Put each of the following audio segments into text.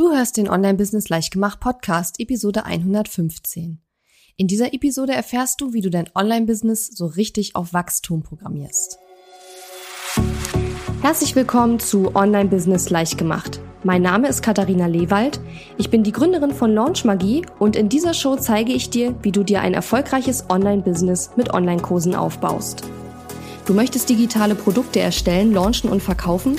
Du hörst den Online-Business Leichtgemacht Podcast, Episode 115. In dieser Episode erfährst du, wie du dein Online-Business so richtig auf Wachstum programmierst. Herzlich willkommen zu Online-Business Leichtgemacht. Mein Name ist Katharina Lewald. Ich bin die Gründerin von Launch Magie und in dieser Show zeige ich dir, wie du dir ein erfolgreiches Online-Business mit Online-Kursen aufbaust. Du möchtest digitale Produkte erstellen, launchen und verkaufen?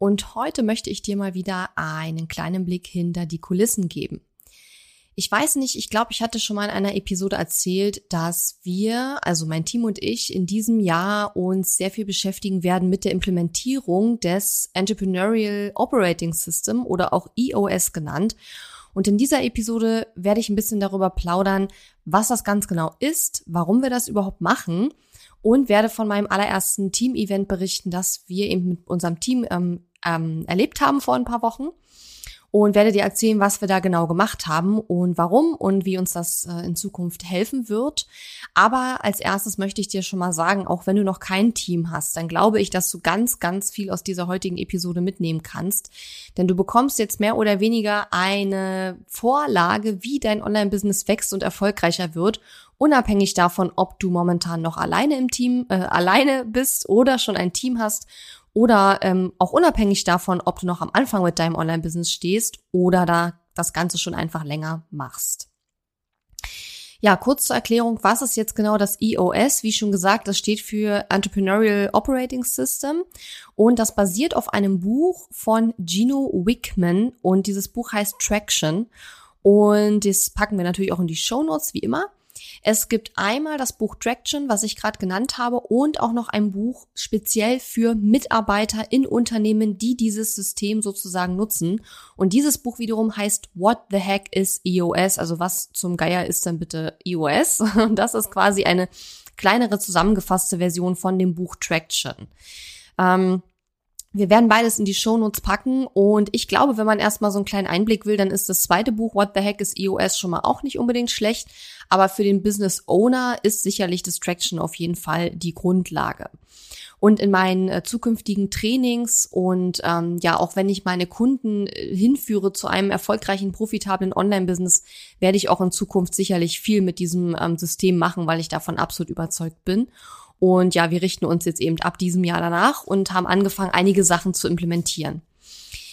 und heute möchte ich dir mal wieder einen kleinen Blick hinter die Kulissen geben. Ich weiß nicht, ich glaube, ich hatte schon mal in einer Episode erzählt, dass wir, also mein Team und ich, in diesem Jahr uns sehr viel beschäftigen werden mit der Implementierung des Entrepreneurial Operating System oder auch EOS genannt. Und in dieser Episode werde ich ein bisschen darüber plaudern, was das ganz genau ist, warum wir das überhaupt machen und werde von meinem allerersten Team-Event berichten, das wir eben mit unserem Team ähm, ähm, erlebt haben vor ein paar Wochen und werde dir erzählen, was wir da genau gemacht haben und warum und wie uns das äh, in Zukunft helfen wird. Aber als erstes möchte ich dir schon mal sagen, auch wenn du noch kein Team hast, dann glaube ich, dass du ganz, ganz viel aus dieser heutigen Episode mitnehmen kannst. Denn du bekommst jetzt mehr oder weniger eine Vorlage, wie dein Online-Business wächst und erfolgreicher wird unabhängig davon, ob du momentan noch alleine im Team, äh, alleine bist oder schon ein Team hast oder ähm, auch unabhängig davon, ob du noch am Anfang mit deinem Online-Business stehst oder da das Ganze schon einfach länger machst. Ja, kurz zur Erklärung, was ist jetzt genau das EOS? Wie schon gesagt, das steht für Entrepreneurial Operating System und das basiert auf einem Buch von Gino Wickman und dieses Buch heißt Traction und das packen wir natürlich auch in die Show Notes wie immer. Es gibt einmal das Buch Traction, was ich gerade genannt habe, und auch noch ein Buch speziell für Mitarbeiter in Unternehmen, die dieses System sozusagen nutzen. Und dieses Buch wiederum heißt What the Heck is EOS? Also was zum Geier ist denn bitte EOS? Und das ist quasi eine kleinere zusammengefasste Version von dem Buch Traction. Ähm, wir werden beides in die Shownotes packen und ich glaube, wenn man erstmal so einen kleinen Einblick will, dann ist das zweite Buch What the Heck is EOS schon mal auch nicht unbedingt schlecht, aber für den Business Owner ist sicherlich Distraction auf jeden Fall die Grundlage. Und in meinen äh, zukünftigen Trainings und ähm, ja, auch wenn ich meine Kunden äh, hinführe zu einem erfolgreichen, profitablen Online-Business, werde ich auch in Zukunft sicherlich viel mit diesem ähm, System machen, weil ich davon absolut überzeugt bin. Und ja, wir richten uns jetzt eben ab diesem Jahr danach und haben angefangen, einige Sachen zu implementieren.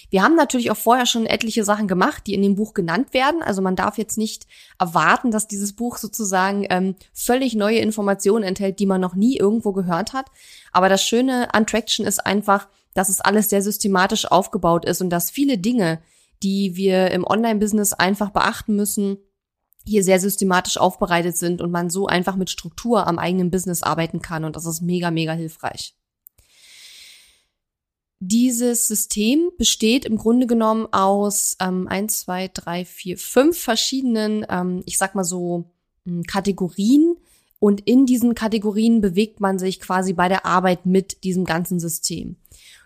Wir haben natürlich auch vorher schon etliche Sachen gemacht, die in dem Buch genannt werden. Also man darf jetzt nicht erwarten, dass dieses Buch sozusagen ähm, völlig neue Informationen enthält, die man noch nie irgendwo gehört hat. Aber das Schöne an Traction ist einfach, dass es alles sehr systematisch aufgebaut ist und dass viele Dinge, die wir im Online-Business einfach beachten müssen, hier sehr systematisch aufbereitet sind und man so einfach mit Struktur am eigenen Business arbeiten kann und das ist mega, mega hilfreich. Dieses System besteht im Grunde genommen aus ähm, eins, zwei, drei, vier, fünf verschiedenen, ähm, ich sag mal so, hm, Kategorien. Und in diesen Kategorien bewegt man sich quasi bei der Arbeit mit diesem ganzen System.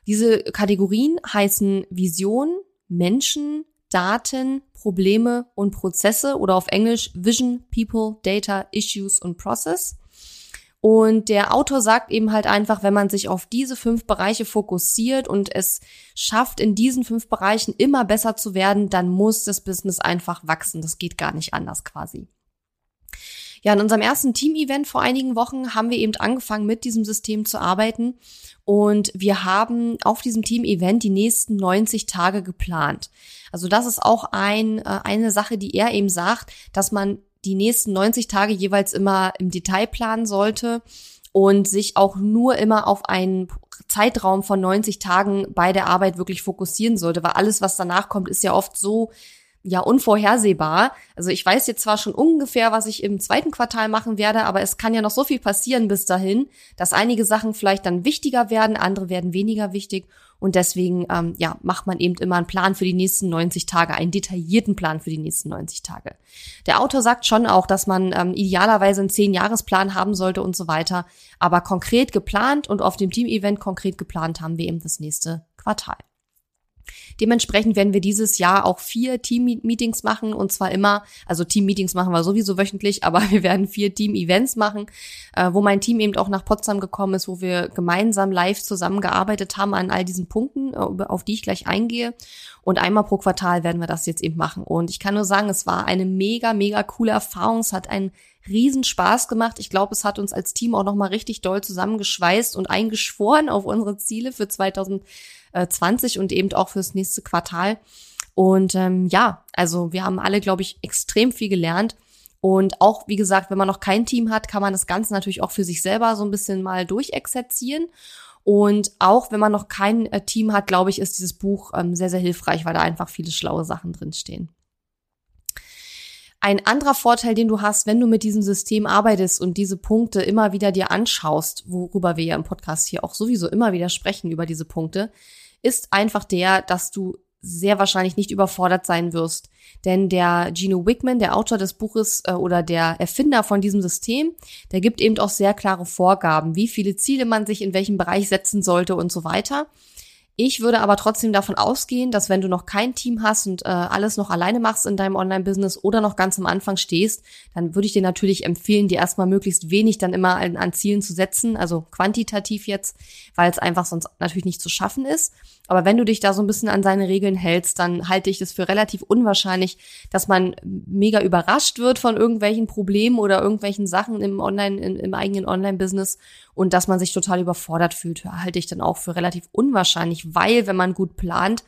Diese Kategorien heißen Vision, Menschen, Daten, Probleme und Prozesse oder auf Englisch Vision, People, Data, Issues und Process. Und der Autor sagt eben halt einfach, wenn man sich auf diese fünf Bereiche fokussiert und es schafft, in diesen fünf Bereichen immer besser zu werden, dann muss das Business einfach wachsen. Das geht gar nicht anders quasi. Ja, in unserem ersten Team-Event vor einigen Wochen haben wir eben angefangen, mit diesem System zu arbeiten. Und wir haben auf diesem Team-Event die nächsten 90 Tage geplant. Also das ist auch ein, äh, eine Sache, die er eben sagt, dass man die nächsten 90 Tage jeweils immer im Detail planen sollte und sich auch nur immer auf einen Zeitraum von 90 Tagen bei der Arbeit wirklich fokussieren sollte, weil alles, was danach kommt, ist ja oft so ja unvorhersehbar. Also ich weiß jetzt zwar schon ungefähr, was ich im zweiten Quartal machen werde, aber es kann ja noch so viel passieren bis dahin, dass einige Sachen vielleicht dann wichtiger werden, andere werden weniger wichtig. Und deswegen, ähm, ja, macht man eben immer einen Plan für die nächsten 90 Tage, einen detaillierten Plan für die nächsten 90 Tage. Der Autor sagt schon auch, dass man ähm, idealerweise einen 10-Jahres-Plan haben sollte und so weiter. Aber konkret geplant und auf dem Team-Event konkret geplant haben wir eben das nächste Quartal. Dementsprechend werden wir dieses Jahr auch vier Team-Meetings machen und zwar immer, also Team-Meetings machen wir sowieso wöchentlich, aber wir werden vier Team-Events machen, äh, wo mein Team eben auch nach Potsdam gekommen ist, wo wir gemeinsam live zusammengearbeitet haben an all diesen Punkten, äh, auf die ich gleich eingehe. Und einmal pro Quartal werden wir das jetzt eben machen. Und ich kann nur sagen, es war eine mega, mega coole Erfahrung. Es hat einen riesen Spaß gemacht. Ich glaube, es hat uns als Team auch nochmal richtig doll zusammengeschweißt und eingeschworen auf unsere Ziele für 2000 20 und eben auch fürs nächste Quartal. Und ähm, ja, also wir haben alle, glaube ich, extrem viel gelernt. Und auch, wie gesagt, wenn man noch kein Team hat, kann man das Ganze natürlich auch für sich selber so ein bisschen mal durchexerzieren. Und auch wenn man noch kein äh, Team hat, glaube ich, ist dieses Buch ähm, sehr, sehr hilfreich, weil da einfach viele schlaue Sachen drinstehen. Ein anderer Vorteil, den du hast, wenn du mit diesem System arbeitest und diese Punkte immer wieder dir anschaust, worüber wir ja im Podcast hier auch sowieso immer wieder sprechen über diese Punkte, ist einfach der, dass du sehr wahrscheinlich nicht überfordert sein wirst. Denn der Gino Wickman, der Autor des Buches äh, oder der Erfinder von diesem System, der gibt eben auch sehr klare Vorgaben, wie viele Ziele man sich in welchem Bereich setzen sollte und so weiter. Ich würde aber trotzdem davon ausgehen, dass wenn du noch kein Team hast und äh, alles noch alleine machst in deinem Online-Business oder noch ganz am Anfang stehst, dann würde ich dir natürlich empfehlen, dir erstmal möglichst wenig dann immer an, an Zielen zu setzen, also quantitativ jetzt, weil es einfach sonst natürlich nicht zu schaffen ist. Aber wenn du dich da so ein bisschen an seine Regeln hältst, dann halte ich es für relativ unwahrscheinlich, dass man mega überrascht wird von irgendwelchen Problemen oder irgendwelchen Sachen im Online, im, im eigenen Online-Business und dass man sich total überfordert fühlt, halte ich dann auch für relativ unwahrscheinlich, weil wenn man gut plant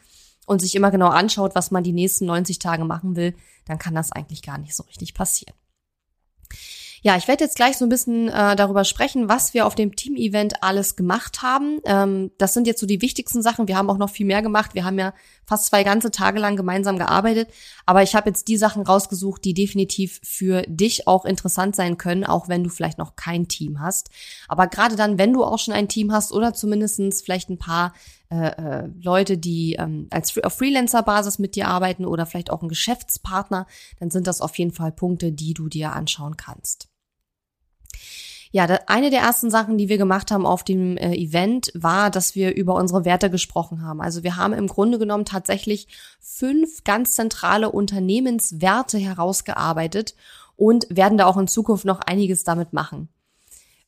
und sich immer genau anschaut, was man die nächsten 90 Tage machen will, dann kann das eigentlich gar nicht so richtig passieren. Ja, ich werde jetzt gleich so ein bisschen äh, darüber sprechen, was wir auf dem Team-Event alles gemacht haben. Ähm, das sind jetzt so die wichtigsten Sachen. Wir haben auch noch viel mehr gemacht. Wir haben ja fast zwei ganze Tage lang gemeinsam gearbeitet. Aber ich habe jetzt die Sachen rausgesucht, die definitiv für dich auch interessant sein können, auch wenn du vielleicht noch kein Team hast. Aber gerade dann, wenn du auch schon ein Team hast oder zumindestens vielleicht ein paar äh, äh, Leute, die ähm, als auf Freelancer-Basis mit dir arbeiten oder vielleicht auch ein Geschäftspartner, dann sind das auf jeden Fall Punkte, die du dir anschauen kannst. Ja, eine der ersten Sachen, die wir gemacht haben auf dem äh, Event, war, dass wir über unsere Werte gesprochen haben. Also wir haben im Grunde genommen tatsächlich fünf ganz zentrale Unternehmenswerte herausgearbeitet und werden da auch in Zukunft noch einiges damit machen.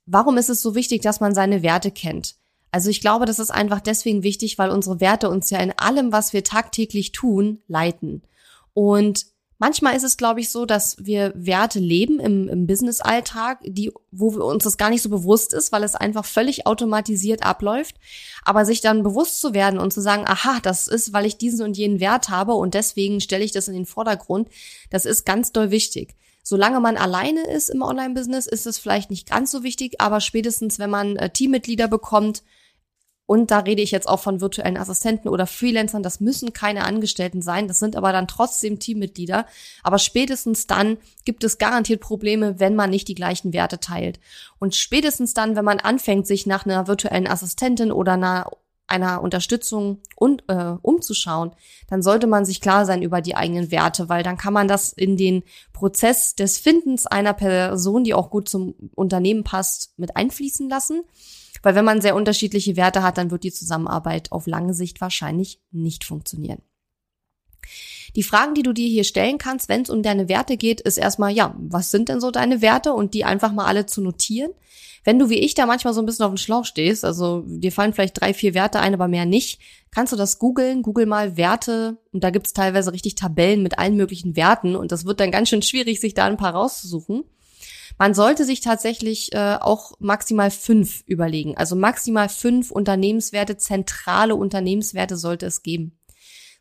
Warum ist es so wichtig, dass man seine Werte kennt? Also ich glaube, das ist einfach deswegen wichtig, weil unsere Werte uns ja in allem, was wir tagtäglich tun, leiten. Und Manchmal ist es, glaube ich, so, dass wir Werte leben im, im Business-Alltag, die, wo wir uns das gar nicht so bewusst ist, weil es einfach völlig automatisiert abläuft. Aber sich dann bewusst zu werden und zu sagen, aha, das ist, weil ich diesen und jenen Wert habe und deswegen stelle ich das in den Vordergrund, das ist ganz doll wichtig. Solange man alleine ist im Online-Business, ist es vielleicht nicht ganz so wichtig, aber spätestens, wenn man äh, Teammitglieder bekommt, und da rede ich jetzt auch von virtuellen Assistenten oder Freelancern. Das müssen keine Angestellten sein. Das sind aber dann trotzdem Teammitglieder. Aber spätestens dann gibt es garantiert Probleme, wenn man nicht die gleichen Werte teilt. Und spätestens dann, wenn man anfängt, sich nach einer virtuellen Assistentin oder einer einer Unterstützung und äh, umzuschauen, dann sollte man sich klar sein über die eigenen Werte, weil dann kann man das in den Prozess des Findens einer Person, die auch gut zum Unternehmen passt, mit einfließen lassen. Weil wenn man sehr unterschiedliche Werte hat, dann wird die Zusammenarbeit auf lange Sicht wahrscheinlich nicht funktionieren. Die Fragen, die du dir hier stellen kannst, wenn es um deine Werte geht, ist erstmal, ja, was sind denn so deine Werte und die einfach mal alle zu notieren. Wenn du wie ich da manchmal so ein bisschen auf dem Schlauch stehst, also dir fallen vielleicht drei, vier Werte ein, aber mehr nicht, kannst du das googeln, google mal Werte und da gibt's teilweise richtig Tabellen mit allen möglichen Werten und das wird dann ganz schön schwierig, sich da ein paar rauszusuchen. Man sollte sich tatsächlich äh, auch maximal fünf überlegen. Also maximal fünf Unternehmenswerte, zentrale Unternehmenswerte sollte es geben.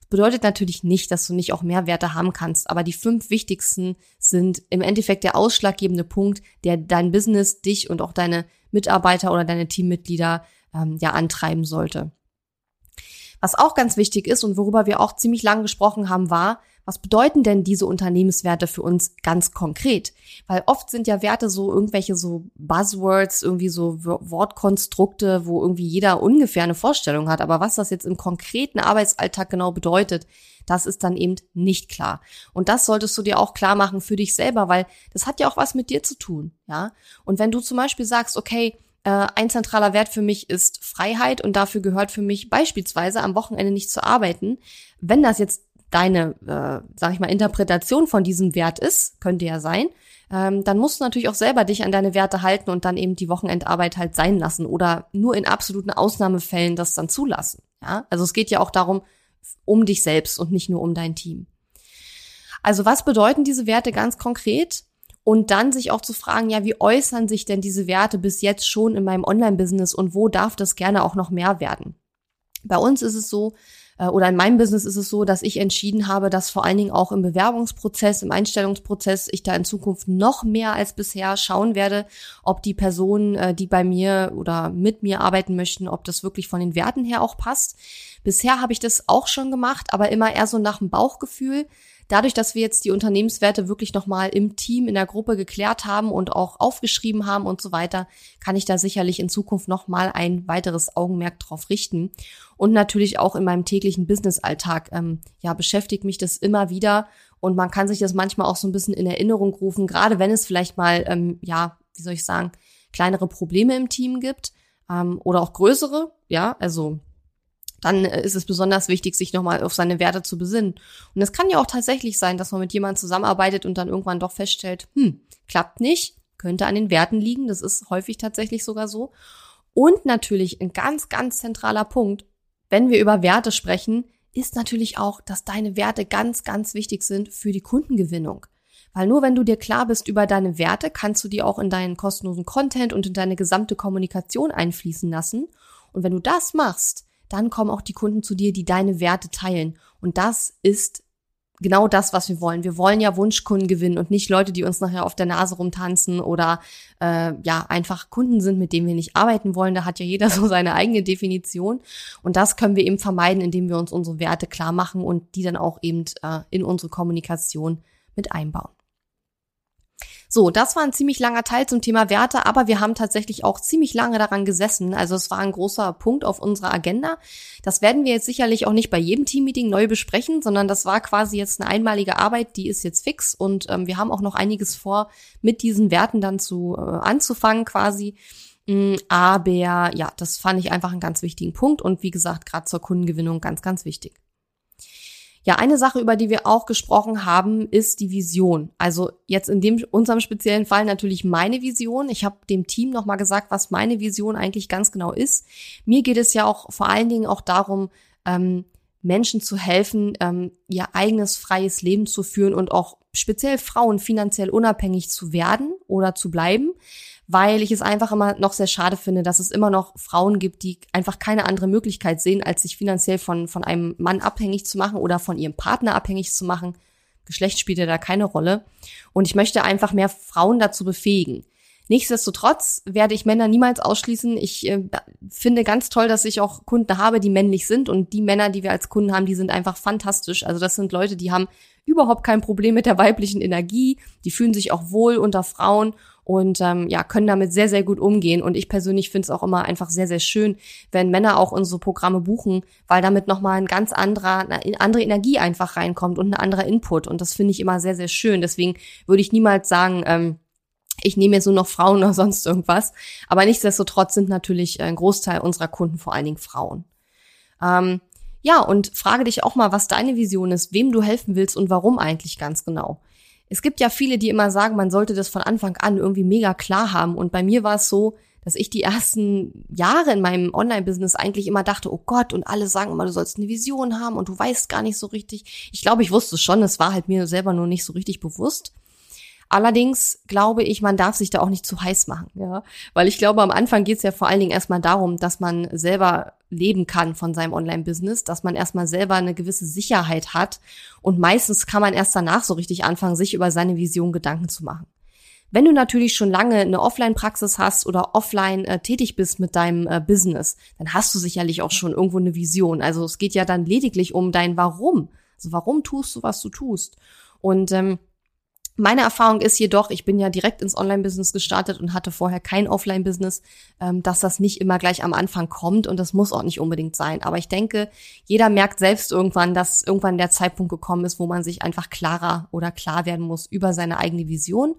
Das bedeutet natürlich nicht, dass du nicht auch mehr Werte haben kannst, aber die fünf wichtigsten sind im Endeffekt der ausschlaggebende Punkt, der dein Business, dich und auch deine Mitarbeiter oder deine Teammitglieder ähm, ja antreiben sollte. Was auch ganz wichtig ist und worüber wir auch ziemlich lang gesprochen haben, war, was bedeuten denn diese Unternehmenswerte für uns ganz konkret? Weil oft sind ja Werte so irgendwelche so Buzzwords, irgendwie so Wortkonstrukte, wo irgendwie jeder ungefähr eine Vorstellung hat. Aber was das jetzt im konkreten Arbeitsalltag genau bedeutet, das ist dann eben nicht klar. Und das solltest du dir auch klar machen für dich selber, weil das hat ja auch was mit dir zu tun, ja. Und wenn du zum Beispiel sagst, okay, äh, ein zentraler Wert für mich ist Freiheit und dafür gehört für mich beispielsweise am Wochenende nicht zu arbeiten. Wenn das jetzt deine, äh, sag ich mal, Interpretation von diesem Wert ist, könnte ja sein, ähm, dann musst du natürlich auch selber dich an deine Werte halten und dann eben die Wochenendarbeit halt sein lassen oder nur in absoluten Ausnahmefällen das dann zulassen. Ja, also es geht ja auch darum, um dich selbst und nicht nur um dein Team. Also was bedeuten diese Werte ganz konkret? Und dann sich auch zu fragen, ja, wie äußern sich denn diese Werte bis jetzt schon in meinem Online-Business und wo darf das gerne auch noch mehr werden? Bei uns ist es so, oder in meinem Business ist es so, dass ich entschieden habe, dass vor allen Dingen auch im Bewerbungsprozess, im Einstellungsprozess ich da in Zukunft noch mehr als bisher schauen werde, ob die Personen, äh, die bei mir oder mit mir arbeiten möchten, ob das wirklich von den Werten her auch passt. Bisher habe ich das auch schon gemacht, aber immer eher so nach dem Bauchgefühl. Dadurch, dass wir jetzt die Unternehmenswerte wirklich nochmal im Team, in der Gruppe geklärt haben und auch aufgeschrieben haben und so weiter, kann ich da sicherlich in Zukunft nochmal ein weiteres Augenmerk drauf richten. Und natürlich auch in meinem täglichen Businessalltag, ähm, ja, beschäftigt mich das immer wieder und man kann sich das manchmal auch so ein bisschen in Erinnerung rufen, gerade wenn es vielleicht mal, ähm, ja, wie soll ich sagen, kleinere Probleme im Team gibt ähm, oder auch größere, ja, also dann ist es besonders wichtig, sich nochmal auf seine Werte zu besinnen. Und es kann ja auch tatsächlich sein, dass man mit jemandem zusammenarbeitet und dann irgendwann doch feststellt, hm, klappt nicht, könnte an den Werten liegen, das ist häufig tatsächlich sogar so. Und natürlich ein ganz, ganz zentraler Punkt, wenn wir über Werte sprechen, ist natürlich auch, dass deine Werte ganz, ganz wichtig sind für die Kundengewinnung. Weil nur wenn du dir klar bist über deine Werte, kannst du die auch in deinen kostenlosen Content und in deine gesamte Kommunikation einfließen lassen. Und wenn du das machst, dann kommen auch die Kunden zu dir, die deine Werte teilen. Und das ist genau das, was wir wollen. Wir wollen ja Wunschkunden gewinnen und nicht Leute, die uns nachher auf der Nase rumtanzen oder äh, ja einfach Kunden sind, mit denen wir nicht arbeiten wollen. Da hat ja jeder so seine eigene Definition. Und das können wir eben vermeiden, indem wir uns unsere Werte klar machen und die dann auch eben äh, in unsere Kommunikation mit einbauen. So, das war ein ziemlich langer Teil zum Thema Werte, aber wir haben tatsächlich auch ziemlich lange daran gesessen. Also es war ein großer Punkt auf unserer Agenda. Das werden wir jetzt sicherlich auch nicht bei jedem Teammeeting neu besprechen, sondern das war quasi jetzt eine einmalige Arbeit, die ist jetzt fix und ähm, wir haben auch noch einiges vor, mit diesen Werten dann zu äh, anzufangen quasi. Mm, aber ja, das fand ich einfach einen ganz wichtigen Punkt und wie gesagt, gerade zur Kundengewinnung ganz, ganz wichtig. Ja, eine Sache, über die wir auch gesprochen haben, ist die Vision. Also jetzt in dem unserem speziellen Fall natürlich meine Vision. Ich habe dem Team nochmal gesagt, was meine Vision eigentlich ganz genau ist. Mir geht es ja auch vor allen Dingen auch darum, ähm, Menschen zu helfen, ähm, ihr eigenes freies Leben zu führen und auch speziell Frauen finanziell unabhängig zu werden oder zu bleiben weil ich es einfach immer noch sehr schade finde, dass es immer noch Frauen gibt, die einfach keine andere Möglichkeit sehen, als sich finanziell von, von einem Mann abhängig zu machen oder von ihrem Partner abhängig zu machen. Geschlecht spielt ja da keine Rolle. Und ich möchte einfach mehr Frauen dazu befähigen. Nichtsdestotrotz werde ich Männer niemals ausschließen. Ich äh, finde ganz toll, dass ich auch Kunden habe, die männlich sind. Und die Männer, die wir als Kunden haben, die sind einfach fantastisch. Also das sind Leute, die haben überhaupt kein Problem mit der weiblichen Energie. Die fühlen sich auch wohl unter Frauen und ähm, ja, können damit sehr, sehr gut umgehen. Und ich persönlich finde es auch immer einfach sehr, sehr schön, wenn Männer auch unsere Programme buchen, weil damit nochmal ein ganz anderer, eine andere Energie einfach reinkommt und ein anderer Input. Und das finde ich immer sehr, sehr schön. Deswegen würde ich niemals sagen, ähm, ich nehme jetzt nur noch Frauen oder sonst irgendwas. Aber nichtsdestotrotz sind natürlich ein Großteil unserer Kunden vor allen Dingen Frauen. Ähm, ja, und frage dich auch mal, was deine Vision ist, wem du helfen willst und warum eigentlich ganz genau. Es gibt ja viele, die immer sagen, man sollte das von Anfang an irgendwie mega klar haben. Und bei mir war es so, dass ich die ersten Jahre in meinem Online-Business eigentlich immer dachte, oh Gott, und alle sagen immer, du sollst eine Vision haben und du weißt gar nicht so richtig. Ich glaube, ich wusste es schon, es war halt mir selber nur nicht so richtig bewusst. Allerdings glaube ich, man darf sich da auch nicht zu heiß machen, ja. Weil ich glaube, am Anfang geht es ja vor allen Dingen erstmal darum, dass man selber leben kann von seinem Online-Business, dass man erstmal selber eine gewisse Sicherheit hat. Und meistens kann man erst danach so richtig anfangen, sich über seine Vision Gedanken zu machen. Wenn du natürlich schon lange eine Offline-Praxis hast oder offline äh, tätig bist mit deinem äh, Business, dann hast du sicherlich auch schon irgendwo eine Vision. Also es geht ja dann lediglich um dein Warum Also warum tust du, was du tust? Und ähm, meine Erfahrung ist jedoch, ich bin ja direkt ins Online-Business gestartet und hatte vorher kein Offline-Business, ähm, dass das nicht immer gleich am Anfang kommt und das muss auch nicht unbedingt sein. Aber ich denke, jeder merkt selbst irgendwann, dass irgendwann der Zeitpunkt gekommen ist, wo man sich einfach klarer oder klar werden muss über seine eigene Vision.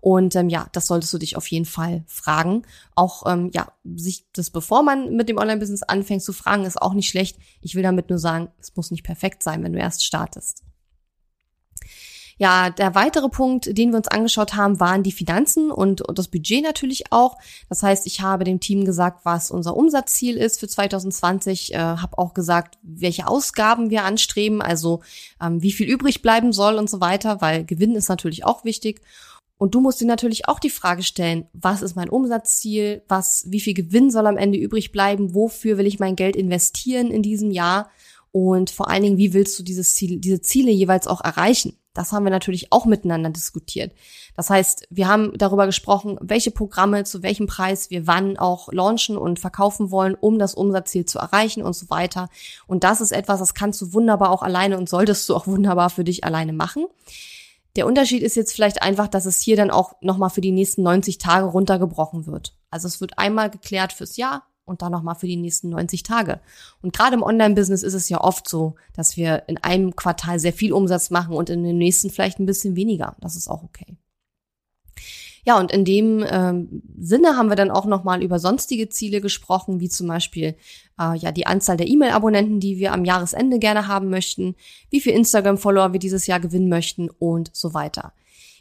Und ähm, ja, das solltest du dich auf jeden Fall fragen. Auch ähm, ja, sich das, bevor man mit dem Online-Business anfängt zu fragen, ist auch nicht schlecht. Ich will damit nur sagen, es muss nicht perfekt sein, wenn du erst startest. Ja, der weitere Punkt, den wir uns angeschaut haben, waren die Finanzen und, und das Budget natürlich auch. Das heißt, ich habe dem Team gesagt, was unser Umsatzziel ist für 2020, äh, habe auch gesagt, welche Ausgaben wir anstreben, also ähm, wie viel übrig bleiben soll und so weiter, weil Gewinn ist natürlich auch wichtig. Und du musst dir natürlich auch die Frage stellen, was ist mein Umsatzziel? Was, wie viel Gewinn soll am Ende übrig bleiben? Wofür will ich mein Geld investieren in diesem Jahr? Und vor allen Dingen, wie willst du dieses Ziel, diese Ziele jeweils auch erreichen? Das haben wir natürlich auch miteinander diskutiert. Das heißt, wir haben darüber gesprochen, welche Programme zu welchem Preis wir wann auch launchen und verkaufen wollen, um das Umsatzziel zu erreichen und so weiter. Und das ist etwas, das kannst du wunderbar auch alleine und solltest du auch wunderbar für dich alleine machen. Der Unterschied ist jetzt vielleicht einfach, dass es hier dann auch nochmal für die nächsten 90 Tage runtergebrochen wird. Also es wird einmal geklärt fürs Jahr, und dann nochmal für die nächsten 90 Tage. Und gerade im Online-Business ist es ja oft so, dass wir in einem Quartal sehr viel Umsatz machen und in dem nächsten vielleicht ein bisschen weniger. Das ist auch okay. Ja, und in dem ähm, Sinne haben wir dann auch nochmal über sonstige Ziele gesprochen, wie zum Beispiel äh, ja die Anzahl der E-Mail-Abonnenten, die wir am Jahresende gerne haben möchten, wie viel Instagram-Follower wir dieses Jahr gewinnen möchten und so weiter.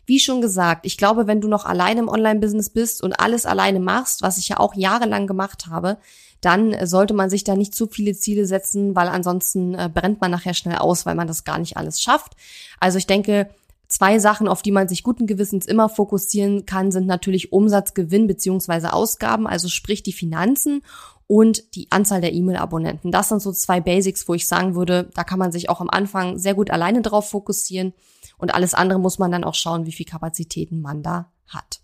Wie schon gesagt, ich glaube, wenn du noch alleine im Online-Business bist und alles alleine machst, was ich ja auch jahrelang gemacht habe, dann sollte man sich da nicht zu viele Ziele setzen, weil ansonsten äh, brennt man nachher schnell aus, weil man das gar nicht alles schafft. Also ich denke, zwei Sachen, auf die man sich guten Gewissens immer fokussieren kann, sind natürlich Umsatzgewinn beziehungsweise Ausgaben, also sprich die Finanzen und die Anzahl der E-Mail-Abonnenten. Das sind so zwei Basics, wo ich sagen würde, da kann man sich auch am Anfang sehr gut alleine drauf fokussieren. Und alles andere muss man dann auch schauen, wie viel Kapazitäten man da hat.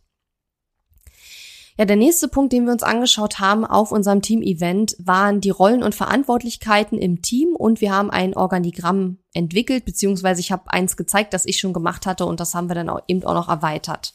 Ja, der nächste Punkt, den wir uns angeschaut haben auf unserem Team-Event, waren die Rollen und Verantwortlichkeiten im Team und wir haben ein Organigramm entwickelt, beziehungsweise ich habe eins gezeigt, das ich schon gemacht hatte und das haben wir dann auch eben auch noch erweitert.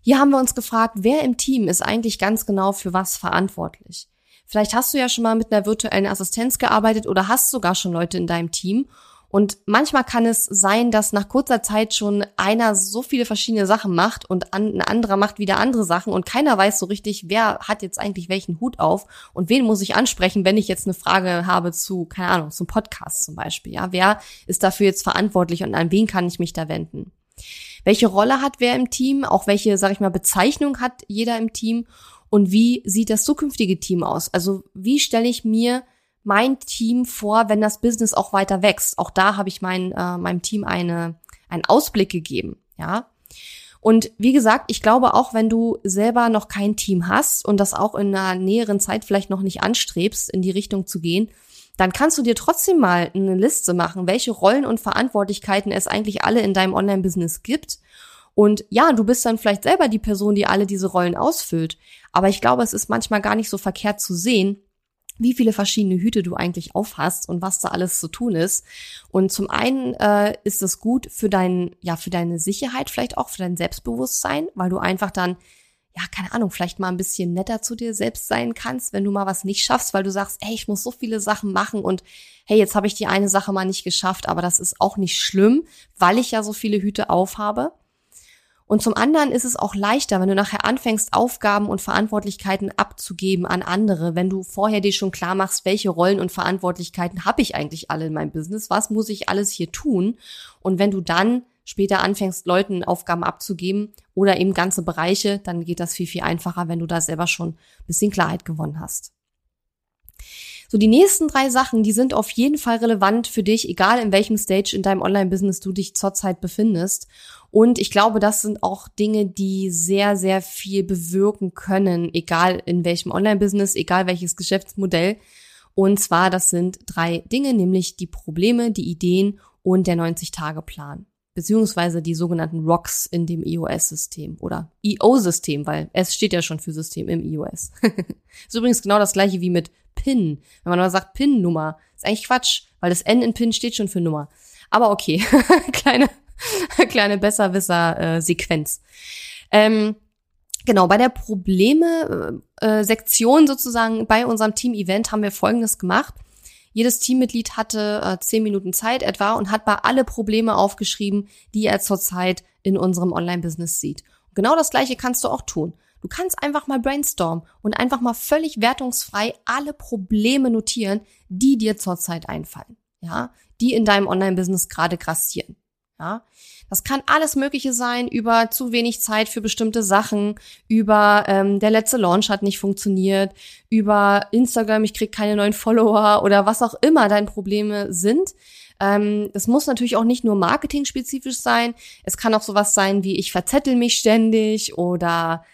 Hier haben wir uns gefragt, wer im Team ist eigentlich ganz genau für was verantwortlich. Vielleicht hast du ja schon mal mit einer virtuellen Assistenz gearbeitet oder hast sogar schon Leute in deinem Team und manchmal kann es sein, dass nach kurzer Zeit schon einer so viele verschiedene Sachen macht und ein anderer macht wieder andere Sachen und keiner weiß so richtig, wer hat jetzt eigentlich welchen Hut auf und wen muss ich ansprechen, wenn ich jetzt eine Frage habe zu, keine Ahnung, zum Podcast zum Beispiel. Ja, wer ist dafür jetzt verantwortlich und an wen kann ich mich da wenden? Welche Rolle hat wer im Team? Auch welche, sag ich mal, Bezeichnung hat jeder im Team? Und wie sieht das zukünftige Team aus? Also wie stelle ich mir mein Team vor, wenn das Business auch weiter wächst. Auch da habe ich mein, äh, meinem Team eine, einen Ausblick gegeben, ja. Und wie gesagt, ich glaube auch, wenn du selber noch kein Team hast und das auch in einer näheren Zeit vielleicht noch nicht anstrebst, in die Richtung zu gehen, dann kannst du dir trotzdem mal eine Liste machen, welche Rollen und Verantwortlichkeiten es eigentlich alle in deinem Online-Business gibt. Und ja, du bist dann vielleicht selber die Person, die alle diese Rollen ausfüllt. Aber ich glaube, es ist manchmal gar nicht so verkehrt zu sehen, wie viele verschiedene Hüte du eigentlich aufhast und was da alles zu tun ist. Und zum einen äh, ist es gut für dein, ja, für deine Sicherheit, vielleicht auch für dein Selbstbewusstsein, weil du einfach dann, ja, keine Ahnung, vielleicht mal ein bisschen netter zu dir selbst sein kannst, wenn du mal was nicht schaffst, weil du sagst, ey, ich muss so viele Sachen machen und hey, jetzt habe ich die eine Sache mal nicht geschafft, aber das ist auch nicht schlimm, weil ich ja so viele Hüte aufhabe. Und zum anderen ist es auch leichter, wenn du nachher anfängst, Aufgaben und Verantwortlichkeiten abzugeben an andere, wenn du vorher dir schon klar machst, welche Rollen und Verantwortlichkeiten habe ich eigentlich alle in meinem Business, was muss ich alles hier tun. Und wenn du dann später anfängst, Leuten Aufgaben abzugeben oder eben ganze Bereiche, dann geht das viel, viel einfacher, wenn du da selber schon ein bisschen Klarheit gewonnen hast. So, die nächsten drei Sachen, die sind auf jeden Fall relevant für dich, egal in welchem Stage in deinem Online-Business du dich zurzeit befindest. Und ich glaube, das sind auch Dinge, die sehr, sehr viel bewirken können, egal in welchem Online-Business, egal welches Geschäftsmodell. Und zwar, das sind drei Dinge, nämlich die Probleme, die Ideen und der 90-Tage-Plan. Beziehungsweise die sogenannten Rocks in dem iOS-System oder EO-System, weil es steht ja schon für System im iOS. ist übrigens genau das gleiche wie mit PIN. Wenn man mal sagt PIN-Nummer, ist eigentlich Quatsch, weil das N in PIN steht schon für Nummer. Aber okay, kleine, kleine Besserwisser-Sequenz. Ähm, genau, bei der Probleme-Sektion äh, sozusagen bei unserem Team-Event haben wir Folgendes gemacht. Jedes Teammitglied hatte äh, zehn Minuten Zeit etwa und hat bei alle Probleme aufgeschrieben, die er zurzeit in unserem Online-Business sieht. Genau das Gleiche kannst du auch tun. Du kannst einfach mal brainstormen und einfach mal völlig wertungsfrei alle Probleme notieren, die dir zurzeit einfallen. Ja, die in deinem Online-Business gerade grassieren. Ja, das kann alles Mögliche sein, über zu wenig Zeit für bestimmte Sachen, über ähm, der letzte Launch hat nicht funktioniert, über Instagram, ich krieg keine neuen Follower oder was auch immer deine Probleme sind. Ähm, das muss natürlich auch nicht nur marketing-spezifisch sein. Es kann auch sowas sein wie ich verzettel mich ständig oder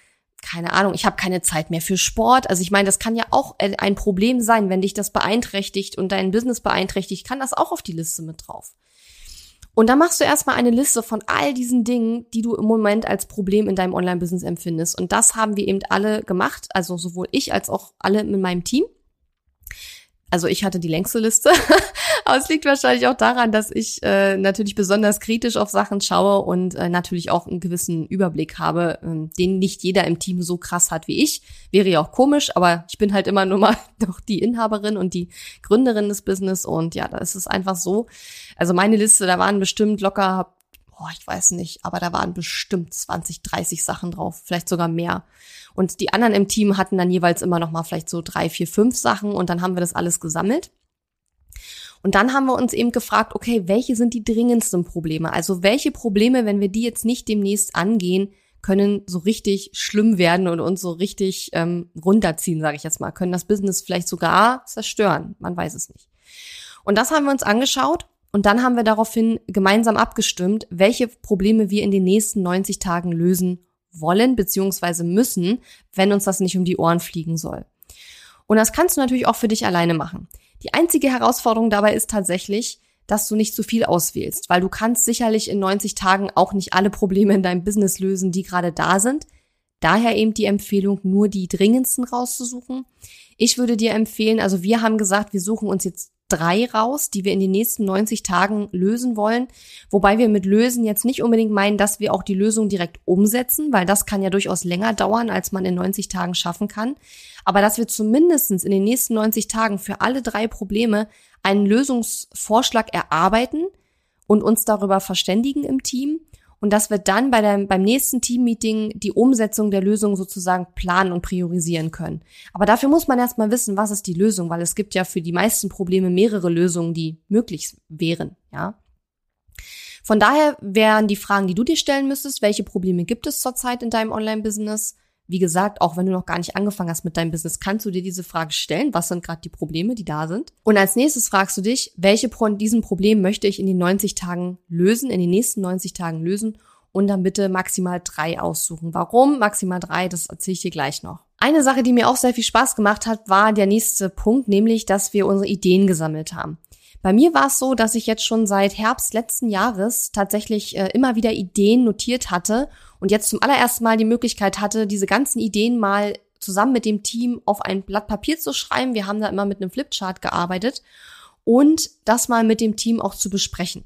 keine Ahnung, ich habe keine Zeit mehr für Sport. Also ich meine, das kann ja auch ein Problem sein, wenn dich das beeinträchtigt und dein Business beeinträchtigt, kann das auch auf die Liste mit drauf. Und dann machst du erstmal eine Liste von all diesen Dingen, die du im Moment als Problem in deinem Online-Business empfindest. Und das haben wir eben alle gemacht, also sowohl ich als auch alle in meinem Team. Also ich hatte die längste Liste, aber es liegt wahrscheinlich auch daran, dass ich äh, natürlich besonders kritisch auf Sachen schaue und äh, natürlich auch einen gewissen Überblick habe, äh, den nicht jeder im Team so krass hat wie ich. Wäre ja auch komisch, aber ich bin halt immer nur mal doch die Inhaberin und die Gründerin des Business und ja, da ist es einfach so. Also meine Liste, da waren bestimmt locker boah, ich weiß nicht, aber da waren bestimmt 20, 30 Sachen drauf, vielleicht sogar mehr. Und die anderen im Team hatten dann jeweils immer noch mal vielleicht so drei, vier, fünf Sachen und dann haben wir das alles gesammelt. Und dann haben wir uns eben gefragt, okay, welche sind die dringendsten Probleme? Also welche Probleme, wenn wir die jetzt nicht demnächst angehen, können so richtig schlimm werden und uns so richtig ähm, runterziehen, sage ich jetzt mal, können das Business vielleicht sogar zerstören. Man weiß es nicht. Und das haben wir uns angeschaut und dann haben wir daraufhin gemeinsam abgestimmt, welche Probleme wir in den nächsten 90 Tagen lösen wollen bzw. müssen, wenn uns das nicht um die Ohren fliegen soll. Und das kannst du natürlich auch für dich alleine machen. Die einzige Herausforderung dabei ist tatsächlich, dass du nicht zu viel auswählst, weil du kannst sicherlich in 90 Tagen auch nicht alle Probleme in deinem Business lösen, die gerade da sind. Daher eben die Empfehlung, nur die dringendsten rauszusuchen. Ich würde dir empfehlen, also wir haben gesagt, wir suchen uns jetzt drei raus, die wir in den nächsten 90 Tagen lösen wollen. Wobei wir mit lösen jetzt nicht unbedingt meinen, dass wir auch die Lösung direkt umsetzen, weil das kann ja durchaus länger dauern, als man in 90 Tagen schaffen kann. Aber dass wir zumindestens in den nächsten 90 Tagen für alle drei Probleme einen Lösungsvorschlag erarbeiten und uns darüber verständigen im Team und dass wir dann bei der, beim nächsten Teammeeting die Umsetzung der Lösung sozusagen planen und priorisieren können. Aber dafür muss man erstmal wissen, was ist die Lösung, weil es gibt ja für die meisten Probleme mehrere Lösungen, die möglich wären, ja. Von daher wären die Fragen, die du dir stellen müsstest, welche Probleme gibt es zurzeit in deinem Online-Business? Wie gesagt, auch wenn du noch gar nicht angefangen hast mit deinem Business, kannst du dir diese Frage stellen, was sind gerade die Probleme, die da sind? Und als nächstes fragst du dich, welche von diesen Problemen möchte ich in den 90 Tagen lösen, in den nächsten 90 Tagen lösen und dann bitte maximal drei aussuchen. Warum maximal drei, das erzähle ich dir gleich noch. Eine Sache, die mir auch sehr viel Spaß gemacht hat, war der nächste Punkt, nämlich, dass wir unsere Ideen gesammelt haben. Bei mir war es so, dass ich jetzt schon seit Herbst letzten Jahres tatsächlich äh, immer wieder Ideen notiert hatte und jetzt zum allerersten Mal die Möglichkeit hatte, diese ganzen Ideen mal zusammen mit dem Team auf ein Blatt Papier zu schreiben. Wir haben da immer mit einem Flipchart gearbeitet und das mal mit dem Team auch zu besprechen.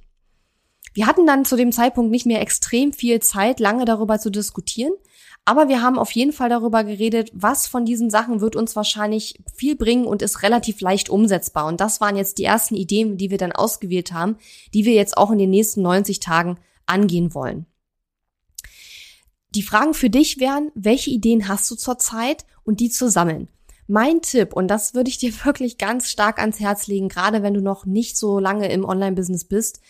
Wir hatten dann zu dem Zeitpunkt nicht mehr extrem viel Zeit, lange darüber zu diskutieren, aber wir haben auf jeden Fall darüber geredet, was von diesen Sachen wird uns wahrscheinlich viel bringen und ist relativ leicht umsetzbar. Und das waren jetzt die ersten Ideen, die wir dann ausgewählt haben, die wir jetzt auch in den nächsten 90 Tagen angehen wollen. Die Fragen für dich wären, welche Ideen hast du zurzeit und die zu sammeln. Mein Tipp, und das würde ich dir wirklich ganz stark ans Herz legen, gerade wenn du noch nicht so lange im Online-Business bist,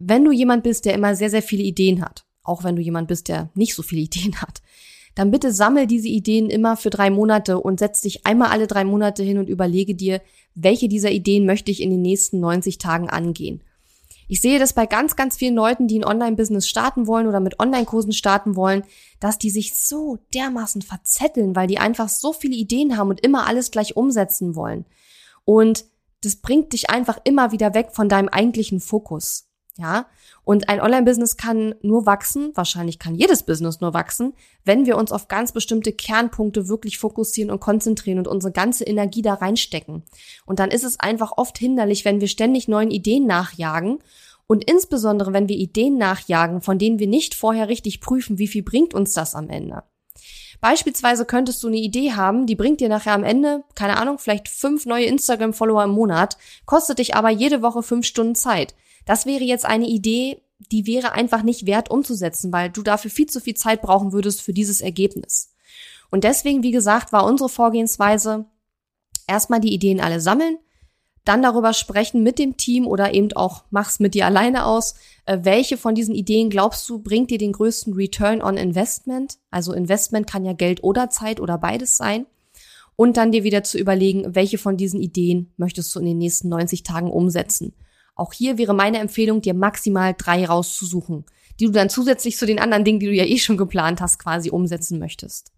wenn du jemand bist, der immer sehr, sehr viele Ideen hat, auch wenn du jemand bist, der nicht so viele Ideen hat, dann bitte sammel diese Ideen immer für drei Monate und setz dich einmal alle drei Monate hin und überlege dir, welche dieser Ideen möchte ich in den nächsten 90 Tagen angehen. Ich sehe das bei ganz, ganz vielen Leuten, die ein Online-Business starten wollen oder mit Online-Kursen starten wollen, dass die sich so dermaßen verzetteln, weil die einfach so viele Ideen haben und immer alles gleich umsetzen wollen. Und das bringt dich einfach immer wieder weg von deinem eigentlichen Fokus. Ja, und ein Online-Business kann nur wachsen, wahrscheinlich kann jedes Business nur wachsen, wenn wir uns auf ganz bestimmte Kernpunkte wirklich fokussieren und konzentrieren und unsere ganze Energie da reinstecken. Und dann ist es einfach oft hinderlich, wenn wir ständig neuen Ideen nachjagen und insbesondere, wenn wir Ideen nachjagen, von denen wir nicht vorher richtig prüfen, wie viel bringt uns das am Ende. Beispielsweise könntest du eine Idee haben, die bringt dir nachher am Ende, keine Ahnung, vielleicht fünf neue Instagram-Follower im Monat, kostet dich aber jede Woche fünf Stunden Zeit. Das wäre jetzt eine Idee, die wäre einfach nicht wert umzusetzen, weil du dafür viel zu viel Zeit brauchen würdest für dieses Ergebnis. Und deswegen, wie gesagt, war unsere Vorgehensweise erstmal die Ideen alle sammeln, dann darüber sprechen mit dem Team oder eben auch mach's mit dir alleine aus. Äh, welche von diesen Ideen glaubst du bringt dir den größten Return on Investment? Also Investment kann ja Geld oder Zeit oder beides sein. Und dann dir wieder zu überlegen, welche von diesen Ideen möchtest du in den nächsten 90 Tagen umsetzen. Auch hier wäre meine Empfehlung, dir maximal drei rauszusuchen, die du dann zusätzlich zu den anderen Dingen, die du ja eh schon geplant hast, quasi umsetzen möchtest.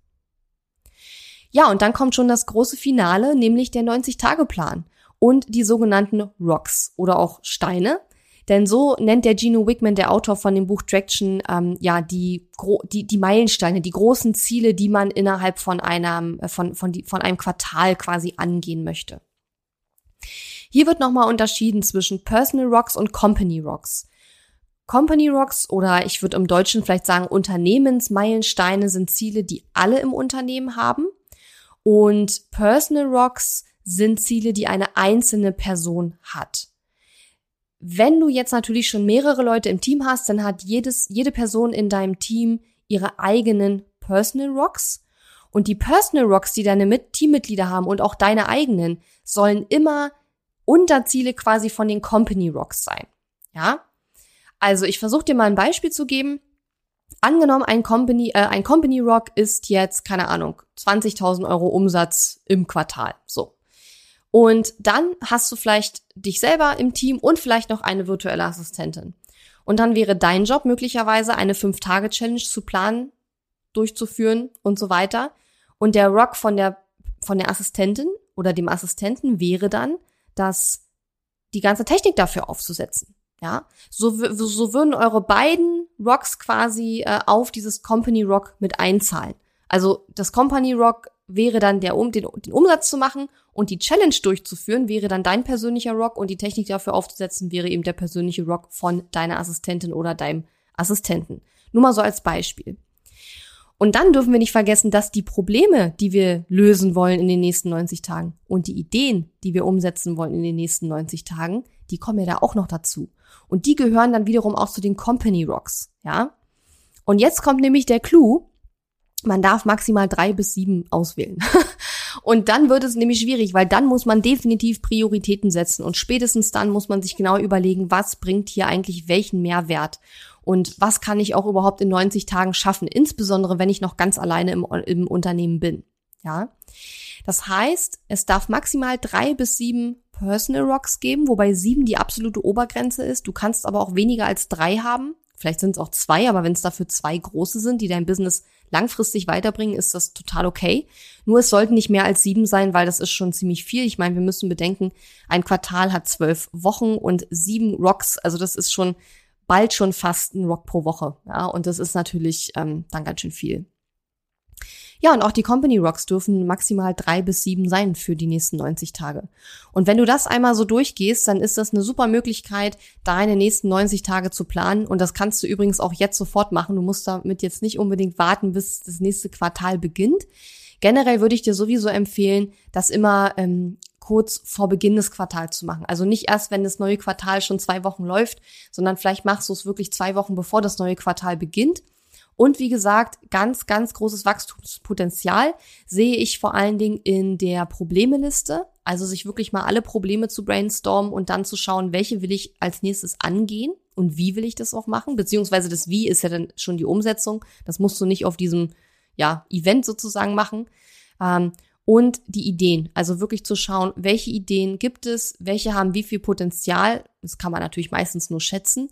Ja, und dann kommt schon das große Finale, nämlich der 90-Tage-Plan und die sogenannten Rocks oder auch Steine. Denn so nennt der Gino Wickman, der Autor von dem Buch Traction, ähm, ja, die, die, die Meilensteine, die großen Ziele, die man innerhalb von einem, äh, von, von, die, von einem Quartal quasi angehen möchte. Hier wird nochmal unterschieden zwischen Personal Rocks und Company Rocks. Company Rocks oder ich würde im Deutschen vielleicht sagen Unternehmensmeilensteine sind Ziele, die alle im Unternehmen haben. Und Personal Rocks sind Ziele, die eine einzelne Person hat. Wenn du jetzt natürlich schon mehrere Leute im Team hast, dann hat jedes, jede Person in deinem Team ihre eigenen Personal Rocks. Und die Personal Rocks, die deine Mit Teammitglieder haben und auch deine eigenen, sollen immer Unterziele quasi von den Company Rocks sein. Ja? Also ich versuche dir mal ein Beispiel zu geben. Angenommen, ein Company, äh, ein Company Rock ist jetzt, keine Ahnung, 20.000 Euro Umsatz im Quartal. So. Und dann hast du vielleicht dich selber im Team und vielleicht noch eine virtuelle Assistentin. Und dann wäre dein Job möglicherweise eine 5-Tage-Challenge zu planen, durchzuführen und so weiter. Und der Rock von der, von der Assistentin oder dem Assistenten wäre dann, dass die ganze Technik dafür aufzusetzen. Ja, so, so würden eure beiden Rocks quasi äh, auf dieses Company Rock mit einzahlen. Also das Company Rock wäre dann der, um den, den Umsatz zu machen und die Challenge durchzuführen, wäre dann dein persönlicher Rock und die Technik dafür aufzusetzen, wäre eben der persönliche Rock von deiner Assistentin oder deinem Assistenten. Nur mal so als Beispiel. Und dann dürfen wir nicht vergessen, dass die Probleme, die wir lösen wollen in den nächsten 90 Tagen und die Ideen, die wir umsetzen wollen in den nächsten 90 Tagen, die kommen ja da auch noch dazu. Und die gehören dann wiederum auch zu den Company Rocks, ja? Und jetzt kommt nämlich der Clou, man darf maximal drei bis sieben auswählen. und dann wird es nämlich schwierig, weil dann muss man definitiv Prioritäten setzen und spätestens dann muss man sich genau überlegen, was bringt hier eigentlich welchen Mehrwert und was kann ich auch überhaupt in 90 Tagen schaffen, insbesondere wenn ich noch ganz alleine im, im Unternehmen bin. Ja. Das heißt, es darf maximal drei bis sieben Personal Rocks geben, wobei sieben die absolute Obergrenze ist. Du kannst aber auch weniger als drei haben. Vielleicht sind es auch zwei, aber wenn es dafür zwei große sind, die dein Business langfristig weiterbringen, ist das total okay. Nur es sollten nicht mehr als sieben sein, weil das ist schon ziemlich viel. Ich meine, wir müssen bedenken, ein Quartal hat zwölf Wochen und sieben Rocks, also das ist schon bald schon fast ein Rock pro Woche. Ja, und das ist natürlich ähm, dann ganz schön viel. Ja, und auch die Company Rocks dürfen maximal drei bis sieben sein für die nächsten 90 Tage. Und wenn du das einmal so durchgehst, dann ist das eine super Möglichkeit, deine nächsten 90 Tage zu planen. Und das kannst du übrigens auch jetzt sofort machen. Du musst damit jetzt nicht unbedingt warten, bis das nächste Quartal beginnt. Generell würde ich dir sowieso empfehlen, das immer ähm, kurz vor Beginn des Quartals zu machen. Also nicht erst, wenn das neue Quartal schon zwei Wochen läuft, sondern vielleicht machst du es wirklich zwei Wochen, bevor das neue Quartal beginnt und wie gesagt, ganz, ganz großes Wachstumspotenzial sehe ich vor allen Dingen in der Problemeliste. Also sich wirklich mal alle Probleme zu brainstormen und dann zu schauen, welche will ich als nächstes angehen und wie will ich das auch machen. Beziehungsweise das Wie ist ja dann schon die Umsetzung. Das musst du nicht auf diesem ja, Event sozusagen machen. Ähm, und die Ideen. Also wirklich zu schauen, welche Ideen gibt es, welche haben wie viel Potenzial. Das kann man natürlich meistens nur schätzen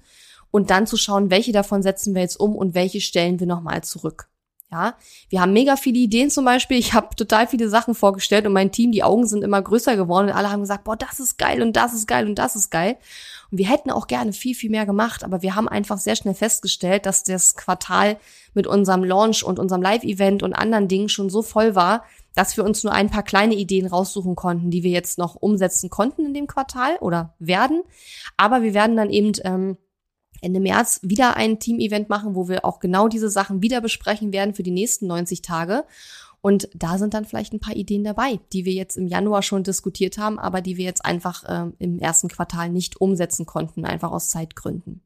und dann zu schauen, welche davon setzen wir jetzt um und welche stellen wir nochmal zurück. Ja, wir haben mega viele Ideen zum Beispiel. Ich habe total viele Sachen vorgestellt und mein Team, die Augen sind immer größer geworden und alle haben gesagt, boah, das ist geil und das ist geil und das ist geil. Und wir hätten auch gerne viel, viel mehr gemacht, aber wir haben einfach sehr schnell festgestellt, dass das Quartal mit unserem Launch und unserem Live-Event und anderen Dingen schon so voll war, dass wir uns nur ein paar kleine Ideen raussuchen konnten, die wir jetzt noch umsetzen konnten in dem Quartal oder werden. Aber wir werden dann eben ähm, Ende März wieder ein Team-Event machen, wo wir auch genau diese Sachen wieder besprechen werden für die nächsten 90 Tage. Und da sind dann vielleicht ein paar Ideen dabei, die wir jetzt im Januar schon diskutiert haben, aber die wir jetzt einfach äh, im ersten Quartal nicht umsetzen konnten, einfach aus Zeitgründen.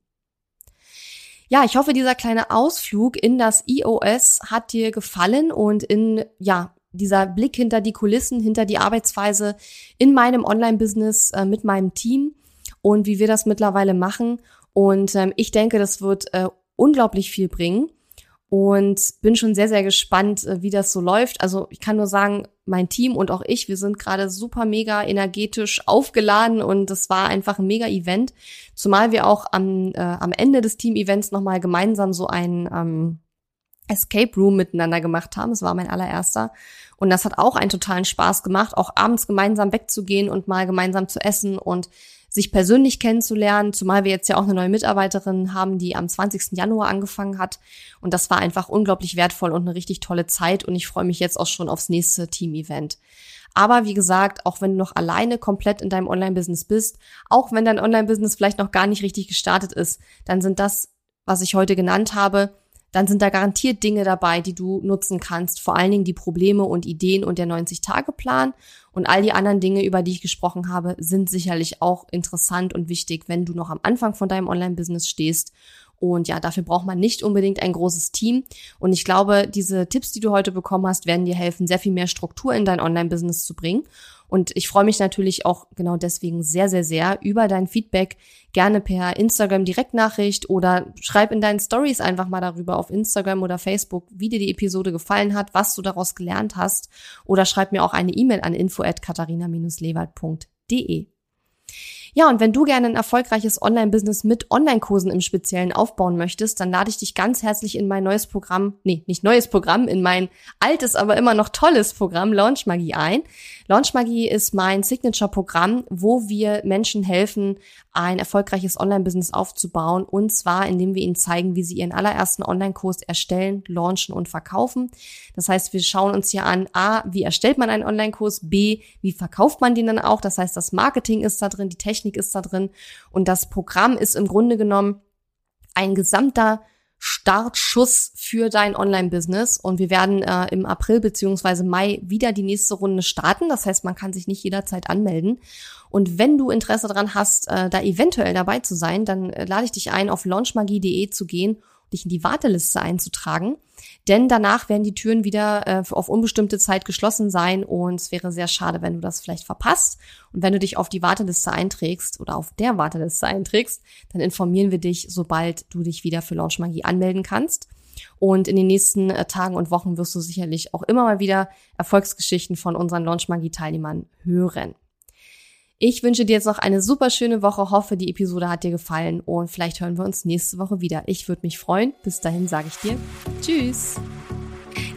Ja, ich hoffe, dieser kleine Ausflug in das iOS hat dir gefallen und in, ja, dieser Blick hinter die Kulissen, hinter die Arbeitsweise in meinem Online-Business äh, mit meinem Team und wie wir das mittlerweile machen und ähm, ich denke, das wird äh, unglaublich viel bringen und bin schon sehr, sehr gespannt, äh, wie das so läuft. Also ich kann nur sagen, mein Team und auch ich, wir sind gerade super mega energetisch aufgeladen und das war einfach ein mega Event. Zumal wir auch am, äh, am Ende des Team-Events nochmal gemeinsam so ein ähm, Escape Room miteinander gemacht haben. Es war mein allererster. Und das hat auch einen totalen Spaß gemacht, auch abends gemeinsam wegzugehen und mal gemeinsam zu essen und sich persönlich kennenzulernen, zumal wir jetzt ja auch eine neue Mitarbeiterin haben, die am 20. Januar angefangen hat. Und das war einfach unglaublich wertvoll und eine richtig tolle Zeit. Und ich freue mich jetzt auch schon aufs nächste Team-Event. Aber wie gesagt, auch wenn du noch alleine komplett in deinem Online-Business bist, auch wenn dein Online-Business vielleicht noch gar nicht richtig gestartet ist, dann sind das, was ich heute genannt habe, dann sind da garantiert Dinge dabei, die du nutzen kannst. Vor allen Dingen die Probleme und Ideen und der 90-Tage-Plan. Und all die anderen Dinge, über die ich gesprochen habe, sind sicherlich auch interessant und wichtig, wenn du noch am Anfang von deinem Online-Business stehst. Und ja, dafür braucht man nicht unbedingt ein großes Team. Und ich glaube, diese Tipps, die du heute bekommen hast, werden dir helfen, sehr viel mehr Struktur in dein Online-Business zu bringen. Und ich freue mich natürlich auch genau deswegen sehr, sehr, sehr über dein Feedback. Gerne per Instagram Direktnachricht oder schreib in deinen Stories einfach mal darüber auf Instagram oder Facebook, wie dir die Episode gefallen hat, was du daraus gelernt hast. Oder schreib mir auch eine E-Mail an info at katharina-lewald.de. Ja, und wenn du gerne ein erfolgreiches Online-Business mit Online-Kursen im Speziellen aufbauen möchtest, dann lade ich dich ganz herzlich in mein neues Programm, nee, nicht neues Programm, in mein altes, aber immer noch tolles Programm Launch Magie ein. Launch Magie ist mein Signature-Programm, wo wir Menschen helfen, ein erfolgreiches Online-Business aufzubauen. Und zwar, indem wir ihnen zeigen, wie sie ihren allerersten Online-Kurs erstellen, launchen und verkaufen. Das heißt, wir schauen uns hier an, A, wie erstellt man einen Online-Kurs, B, wie verkauft man den dann auch. Das heißt, das Marketing ist da drin, die Technik ist da drin. Und das Programm ist im Grunde genommen ein gesamter Startschuss für dein Online-Business. Und wir werden äh, im April beziehungsweise Mai wieder die nächste Runde starten. Das heißt, man kann sich nicht jederzeit anmelden. Und wenn du Interesse daran hast, äh, da eventuell dabei zu sein, dann äh, lade ich dich ein, auf launchmagie.de zu gehen dich in die Warteliste einzutragen. Denn danach werden die Türen wieder äh, auf unbestimmte Zeit geschlossen sein und es wäre sehr schade, wenn du das vielleicht verpasst. Und wenn du dich auf die Warteliste einträgst oder auf der Warteliste einträgst, dann informieren wir dich, sobald du dich wieder für Launch Magie anmelden kannst. Und in den nächsten äh, Tagen und Wochen wirst du sicherlich auch immer mal wieder Erfolgsgeschichten von unseren Launch Magie Teilnehmern hören. Ich wünsche dir jetzt noch eine super schöne Woche, hoffe, die Episode hat dir gefallen und vielleicht hören wir uns nächste Woche wieder. Ich würde mich freuen. Bis dahin sage ich dir Tschüss.